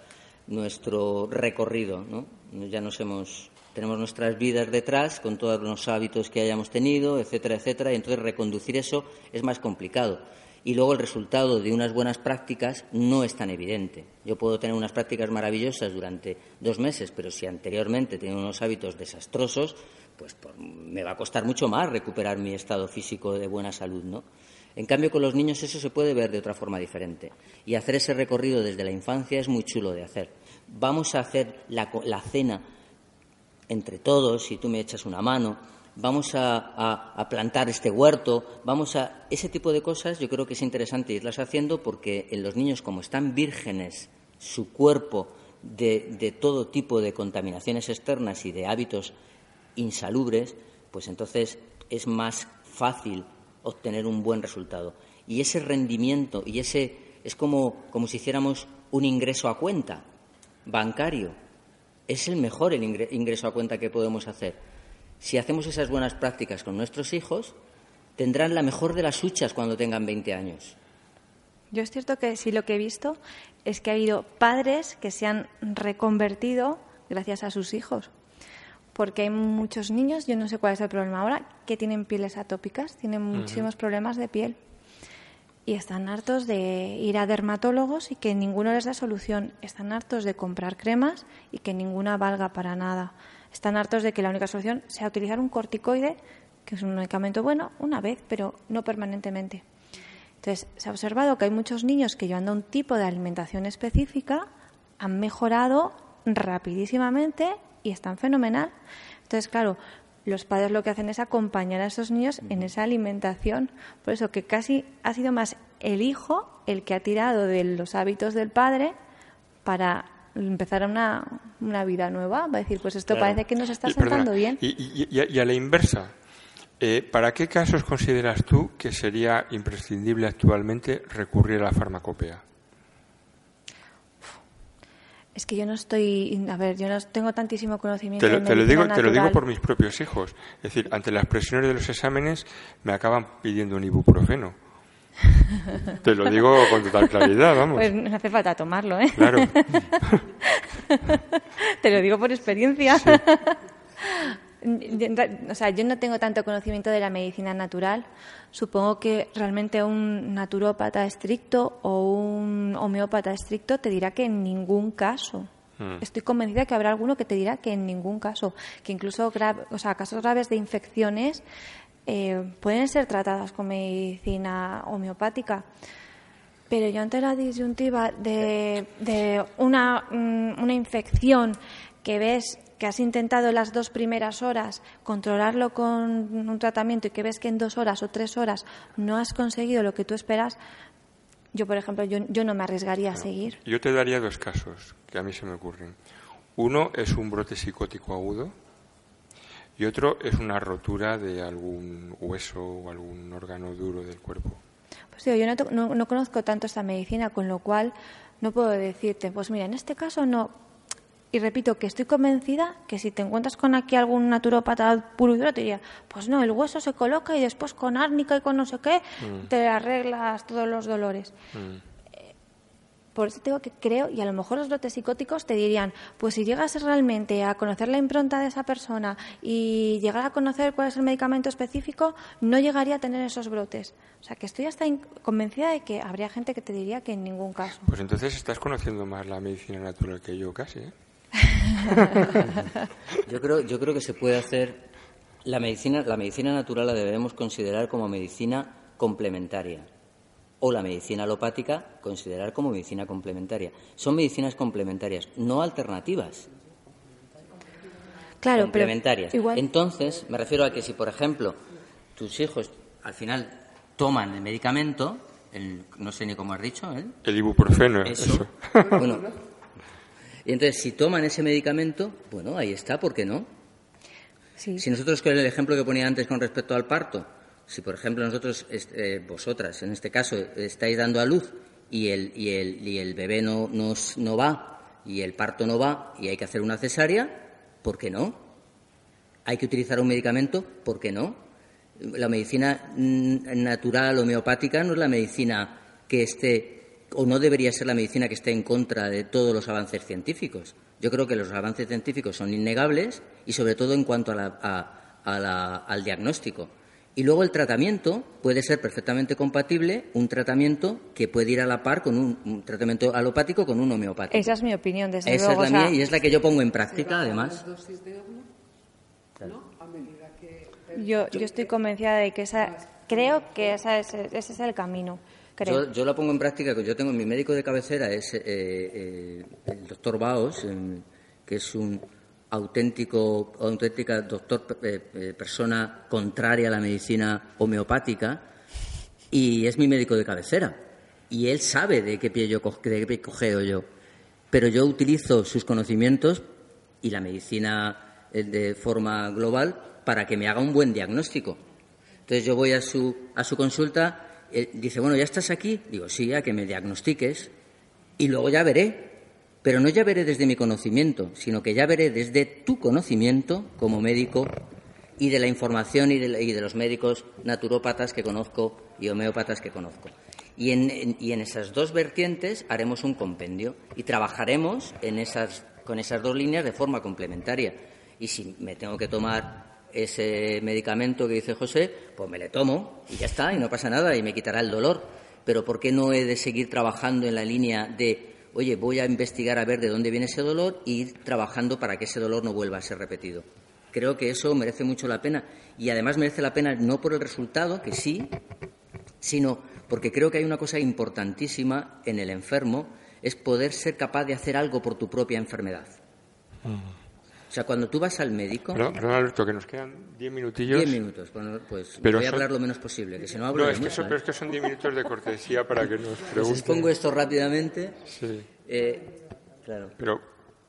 nuestro recorrido, ¿no? Ya nos hemos tenemos nuestras vidas detrás con todos los hábitos que hayamos tenido, etcétera, etcétera, y entonces reconducir eso es más complicado. Y luego el resultado de unas buenas prácticas no es tan evidente. Yo puedo tener unas prácticas maravillosas durante dos meses, pero si anteriormente tenía unos hábitos desastrosos, pues me va a costar mucho más recuperar mi estado físico de buena salud, ¿no? En cambio, con los niños eso se puede ver de otra forma diferente. Y hacer ese recorrido desde la infancia es muy chulo de hacer. vamos a hacer la, cena entre todos, si tú me echas una mano, vamos a, plantar este huerto, vamos a... Ese tipo de cosas yo creo que es interesante irlas haciendo porque en los niños, como están vírgenes, su cuerpo de, de todo tipo de contaminaciones externas y de hábitos insalubres, pues entonces es más fácil obtener un buen resultado. Y ese rendimiento y ese es como, como si hiciéramos un ingreso a cuenta bancario. Es el mejor el ingreso a cuenta que podemos hacer. Si hacemos esas buenas prácticas con nuestros hijos, tendrán la mejor de las huchas cuando tengan 20 años. Yo es cierto que sí lo que he visto es que ha habido padres que se han reconvertido gracias a sus hijos. Porque hay muchos niños, yo no sé cuál es el problema ahora, que tienen pieles atópicas, tienen muchísimos problemas de piel y están hartos de ir a dermatólogos y que ninguno les da solución. Están hartos de comprar cremas y que ninguna valga para nada. Están hartos de que la única solución sea utilizar un corticoide, que es un medicamento bueno, una vez, pero no permanentemente. Entonces, se ha observado que hay muchos niños que llevando un tipo de alimentación específica han mejorado rapidísimamente y están fenomenal. Entonces, claro, los padres lo que hacen es acompañar a esos niños en esa alimentación. Por eso que casi ha sido más el hijo el que ha tirado de los hábitos del padre para empezar una, una vida nueva. Va a decir, pues esto parece que nos está sentando bien. Y, a la inversa, eh, ¿para qué casos consideras tú que sería imprescindible actualmente recurrir a la farmacopea? Es que yo no estoy, a ver, yo no tengo tantísimo conocimiento. Te lo, digo, te lo digo por mis propios hijos. Es decir, ante las presiones de los exámenes me acaban pidiendo un ibuprofeno. te lo digo con total claridad, vamos. Pues no hace falta tomarlo, ¿eh? Claro. te lo digo por experiencia. o sea, yo no tengo tanto conocimiento de la medicina natural. Supongo que realmente un naturópata estricto o un homeópata estricto te dirá que en ningún caso. Hmm. Estoy convencida que habrá alguno que te dirá que en ningún caso, que incluso o sea, casos graves de infecciones eh, pueden ser tratadas con medicina homeopática. Pero yo ante la disyuntiva de, de una, mm, una infección que ves que has intentado las dos primeras horas controlarlo con un tratamiento y que ves que en dos horas o tres horas no has conseguido lo que tú esperas, yo, por ejemplo, yo, yo no me arriesgaría a seguir. Yo te daría dos casos que a mí se me ocurren. Uno es un brote psicótico agudo y otro es una rotura de algún hueso o algún órgano duro del cuerpo. Pues yo no, no conozco tanto esta medicina, con lo cual no puedo decirte, pues mira, en este caso no, y repito que estoy convencida que si te encuentras con aquí algún naturópata puro y duro, te diría, pues no, el hueso se coloca y después con árnica y con no sé qué, mm. te arreglas todos los dolores. Mm. Eh, por eso tengo que creo, y a lo mejor los brotes psicóticos te dirían, pues si llegas realmente a conocer la impronta de esa persona y llegar a conocer cuál es el medicamento específico, no llegaría a tener esos brotes. O sea, que estoy hasta convencida de que habría gente que te diría que en ningún caso. Pues entonces estás conociendo más la medicina natural que yo casi, ¿eh? yo creo, yo creo que se puede hacer la medicina, la medicina natural la debemos considerar como medicina complementaria o la medicina alopática considerar como medicina complementaria. Son medicinas complementarias, no alternativas. Claro, complementarias. Entonces, me refiero a que si, por ejemplo, tus hijos al final toman el medicamento, no sé ni cómo has dicho, ¿eh? el ibuprofeno. Eso. Bueno, y entonces, si toman ese medicamento, bueno, ahí está, ¿por qué no? Si nosotros, con el ejemplo que ponía antes con respecto al parto, si por ejemplo nosotros, eh, vosotras en este caso, estáis dando a luz y el, y el, y el bebé no, no va y el parto no va y hay que hacer una cesárea, ¿por qué no? Hay que utilizar un medicamento, ¿por qué no? La medicina natural homeopática no es la medicina que esté o no debería ser la medicina que esté en contra de todos los avances científicos. Yo creo que los avances científicos son innegables y sobre todo en cuanto al diagnóstico. Y luego el tratamiento puede ser perfectamente compatible, un tratamiento que puede ir a la par con un, tratamiento alopático con un homeopático. Esa es mi opinión, desde Esa es la mía y es la que yo pongo en práctica, además. Yo, yo estoy convencida de que esa, creo que esa ese es el camino. Yo, lo pongo en práctica, que yo tengo mi médico de cabecera es eh, eh, el doctor Baos, que es un auténtico, auténtica doctor, eh, persona contraria a la medicina homeopática, y es mi médico de cabecera. Y él sabe de qué pie yo de qué cogeo yo. Pero yo utilizo sus conocimientos y la medicina de forma global para que me haga un buen diagnóstico. Entonces yo voy a su, a su consulta dice, bueno, ¿ya estás aquí? Digo, sí, a que me diagnostiques y luego ya veré. Pero no ya veré desde mi conocimiento, sino que ya veré desde tu conocimiento como médico y de la información y de, los médicos naturópatas que conozco y homeópatas que conozco. Y en, esas dos vertientes haremos un compendio y trabajaremos con esas dos líneas de forma complementaria. Y si me tengo que tomar ese medicamento que dice José, pues me le tomo y ya está, y no pasa nada, y me quitará el dolor. Pero ¿por qué no he de seguir trabajando en la línea de, oye, voy a investigar a ver de dónde viene ese dolor y ir trabajando para que ese dolor no vuelva a ser repetido? Creo que eso merece mucho la pena. Y además merece la pena no por el resultado, que sí, sino porque creo que hay una cosa importantísima en el enfermo, es poder ser capaz de hacer algo por tu propia enfermedad. Mm. Sea, cuando tú vas al médico... Perdón, Alberto, que nos quedan diez minutillos. Diez minutos, bueno, pues voy a hablar lo menos posible, que si no hablo no, es que pero es que son diez minutos de cortesía para que nos pregunten. Pues expongo esto rápidamente. Sí. Eh, claro. Pero...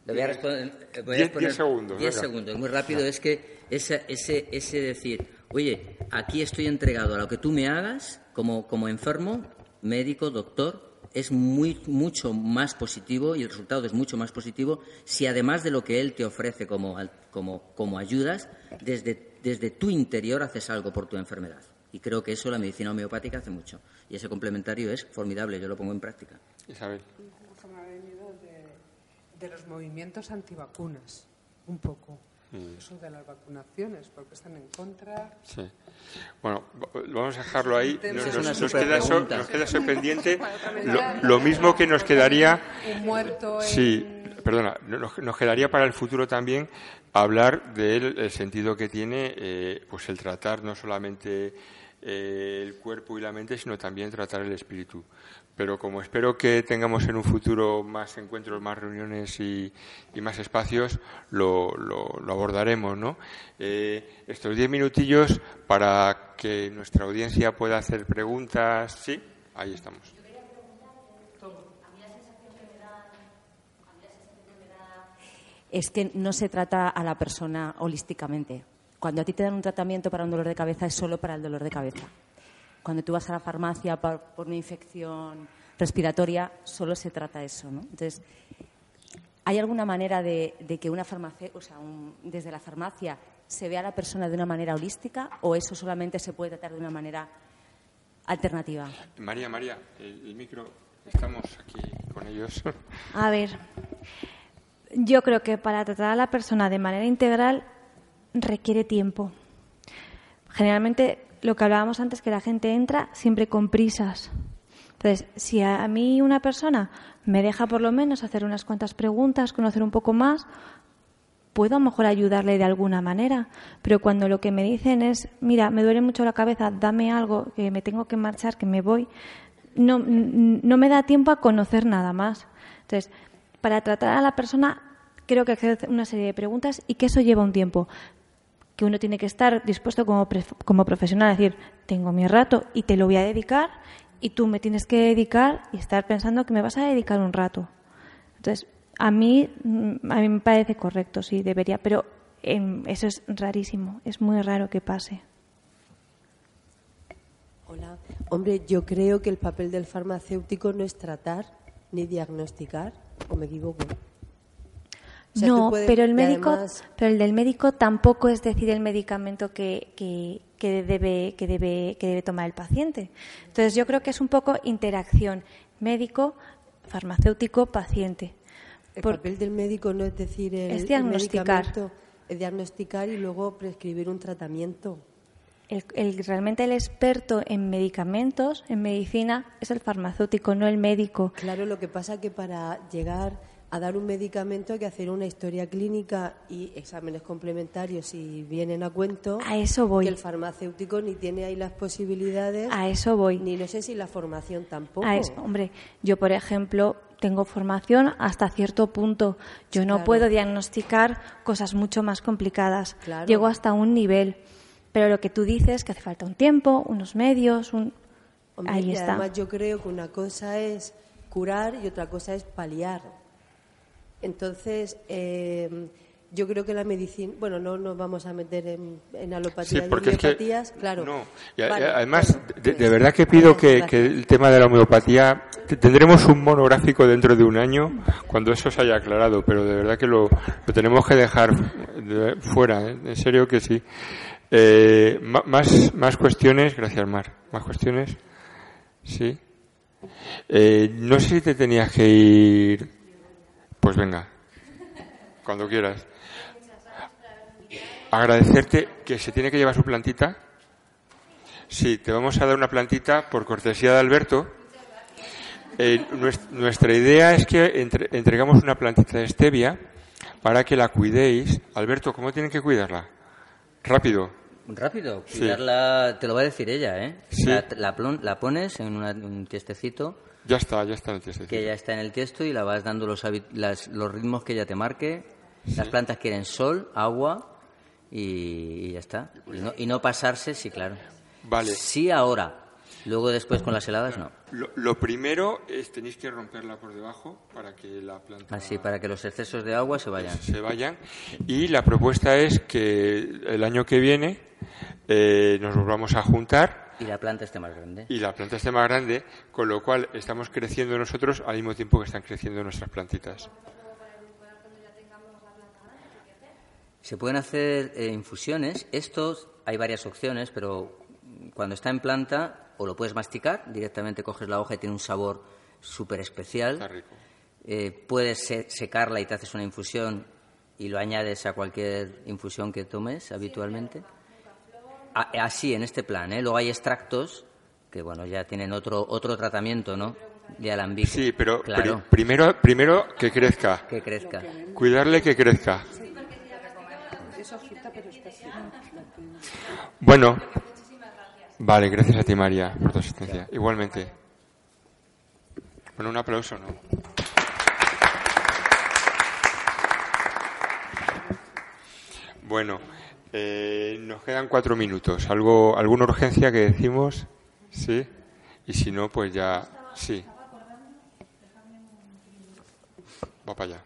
Le voy a responder... A diez, segundos. Diez segundos, muy rápido. Es que ese, ese, ese decir, oye, aquí estoy entregado a lo que tú me hagas como, como enfermo, médico, doctor, es muy, mucho más positivo y el resultado es mucho más positivo si además de lo que él te ofrece como, como, como ayudas, desde, desde tu interior haces algo por tu enfermedad. Y creo que eso la medicina homeopática hace mucho. Y ese complementario es formidable, yo lo pongo en práctica. Isabel. me ha venido de, de los movimientos antivacunas, un poco. Mm. Eso de las vacunaciones, porque están en contra. Sí. Bueno, vamos a dejarlo ahí. Nos, queda, eso, pendiente. Lo, mismo que nos quedaría. Un muerto. Sí, perdona. Nos, quedaría para el futuro también hablar del sentido que tiene eh, pues el tratar no solamente eh, el cuerpo y la mente, sino también tratar el espíritu pero como espero que tengamos en un futuro más encuentros, más reuniones y, más espacios, lo, abordaremos, ¿no? Eh, estos diez minutillos para que nuestra audiencia pueda hacer preguntas. Sí, ahí estamos. Es que no se trata a la persona holísticamente. Cuando a ti te dan un tratamiento para un dolor de cabeza es solo para el dolor de cabeza cuando tú vas a la farmacia por, una infección respiratoria, solo se trata eso. ¿no? Entonces, ¿hay alguna manera de, que una farmacia, o sea, desde la farmacia se vea a la persona de una manera holística o eso solamente se puede tratar de una manera alternativa? María, María, el, micro, estamos aquí con ellos. A ver, yo creo que para tratar a la persona de manera integral requiere tiempo. Generalmente lo que hablábamos antes, que la gente entra siempre con prisas. Entonces, si a mí una persona me deja por lo menos hacer unas cuantas preguntas, conocer un poco más, puedo a lo mejor ayudarle de alguna manera. Pero cuando lo que me dicen es, mira, me duele mucho la cabeza, dame algo, que me tengo que marchar, que me voy, no, no me da tiempo a conocer nada más. Entonces, para tratar a la persona, creo que hacer una serie de preguntas y que eso lleva un tiempo que uno tiene que estar dispuesto como, como profesional a decir, tengo mi rato y te lo voy a dedicar y tú me tienes que dedicar y estar pensando que me vas a dedicar un rato. Entonces, a mí, mm, a mí me parece correcto, sí, debería, pero em, eso es rarísimo, es muy raro que pase. Hola. Hombre, yo creo que el papel del farmacéutico no es tratar ni diagnosticar, o me equivoco no, pero el médico, pero el del médico tampoco es decir el medicamento que, que, que, debe, que, debe, que debe tomar el paciente. Entonces yo creo que es un poco interacción médico, farmacéutico, paciente. El papel del médico no es decir el, es diagnosticar. es diagnosticar y luego prescribir un tratamiento. El, realmente el experto en medicamentos, en medicina, es el farmacéutico, no el médico. Claro, lo que pasa que para llegar a dar un medicamento hay que hacer una historia clínica y exámenes complementarios si vienen a cuento. A eso voy. Que el farmacéutico ni tiene ahí las posibilidades. A eso voy. Ni no sé si la formación tampoco. A eso, hombre, yo por ejemplo tengo formación hasta cierto punto. Yo no puedo diagnosticar cosas mucho más complicadas. Llego hasta un nivel. Pero lo que tú dices que hace falta un tiempo, unos medios, un ahí está. Además yo creo que una cosa es curar y otra cosa es paliar. Entonces, eh, yo creo que la medicina, bueno, no nos vamos a meter en, en alopatías sí, porque homeopatías, claro. No, además, de, verdad que pido que, el tema de la homeopatía, tendremos un monográfico dentro de un año cuando eso se haya aclarado, pero de verdad que lo, lo tenemos que dejar fuera, ¿eh? en serio que sí. Eh, más, más cuestiones, gracias Mar, más cuestiones, sí. Eh, no sé si te tenías que ir pues venga, cuando quieras. Agradecerte que se tiene que llevar su plantita. Sí, te vamos a dar una plantita por cortesía de Alberto. Eh, nuestra idea es que entregamos una plantita de stevia para que la cuidéis. Alberto, ¿cómo tienen que cuidarla? Rápido. Rápido, cuidarla, te lo va a decir ella, ¿eh? La, la, pones en un tiestecito ya está, ya está en el tiesto. Que ya está en el tiesto y la vas dando los, los ritmos que ella te marque. Las plantas quieren sol, agua y, ya está. Y no, pasarse, sí, claro. Vale. Sí ahora. Luego después con las heladas no. Lo, primero es tenéis que romperla por debajo para que la planta. Así, para que los excesos de agua se vayan. Se vayan. Y la propuesta es que el año que viene eh, nos volvamos a juntar y la planta esté más grande. Y la planta esté más grande, con lo cual estamos creciendo nosotros al mismo tiempo que están creciendo nuestras plantitas. Se pueden hacer eh, infusiones. Estos hay varias opciones, pero cuando está en planta o lo puedes masticar, directamente coges la hoja y tiene un sabor súper especial. Está rico. Eh, puedes secarla y te haces una infusión y lo añades a cualquier infusión que tomes habitualmente así, en este plan. ¿eh? Luego hay extractos que, bueno, ya tienen otro, otro tratamiento, ¿no? De alambique. Sí, pero primero, primero que crezca. Que crezca. Cuidarle que crezca. Bueno. Vale, gracias a ti, María, por tu asistencia. Igualmente. Bueno, un aplauso, ¿no? Bueno. Eh, nos quedan cuatro minutos. ¿Algo, ¿Alguna urgencia que decimos? Sí. Y si no, pues ya. Sí. Va para allá.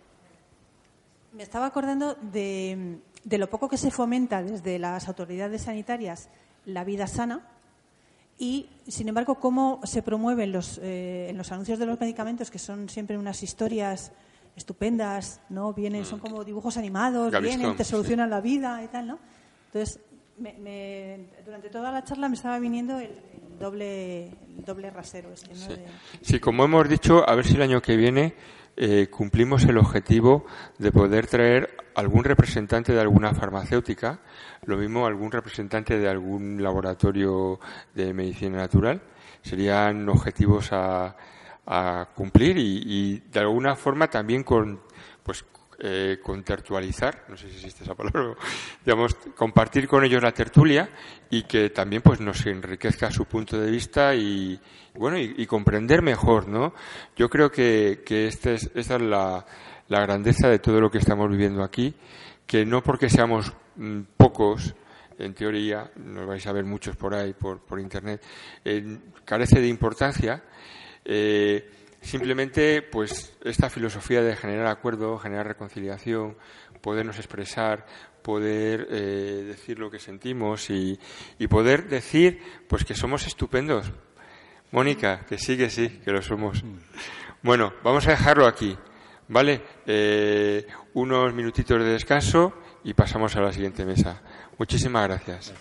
Me estaba acordando de, de lo poco que se fomenta desde las autoridades sanitarias la vida sana y, sin embargo, cómo se promueven los, eh, en los anuncios de los medicamentos, que son siempre unas historias estupendas, ¿no? Vienen, son mm. como dibujos animados, vienen, te solucionan la vida y tal, ¿no? Entonces, durante toda la charla me estaba viniendo el, doble, doble rasero. Este, sí. como hemos dicho, a ver si el año que viene eh, cumplimos el objetivo de poder traer algún representante de alguna farmacéutica, lo mismo algún representante de algún laboratorio de medicina natural. Serían objetivos a, a cumplir y, y, de alguna forma también con pues eh, contertualizar, no sé si existe esa palabra, digamos, compartir con ellos la tertulia y que también pues nos enriquezca su punto de vista y, bueno, y, comprender mejor, ¿no? Yo creo que, que este es, esta es la, la grandeza de todo lo que estamos viviendo aquí, que no porque seamos mm, pocos, en teoría, nos vais a ver muchos por ahí, por, por internet, eh, carece de importancia, eh, Simplemente, pues, esta filosofía de generar acuerdo, generar reconciliación, podernos expresar, poder eh, decir lo que sentimos y, poder decir, pues, que somos estupendos. Mónica, que sí, que sí, que lo somos. Bueno, vamos a dejarlo aquí, ¿vale? Eh, unos minutitos de descanso y pasamos a la siguiente mesa. Muchísimas gracias.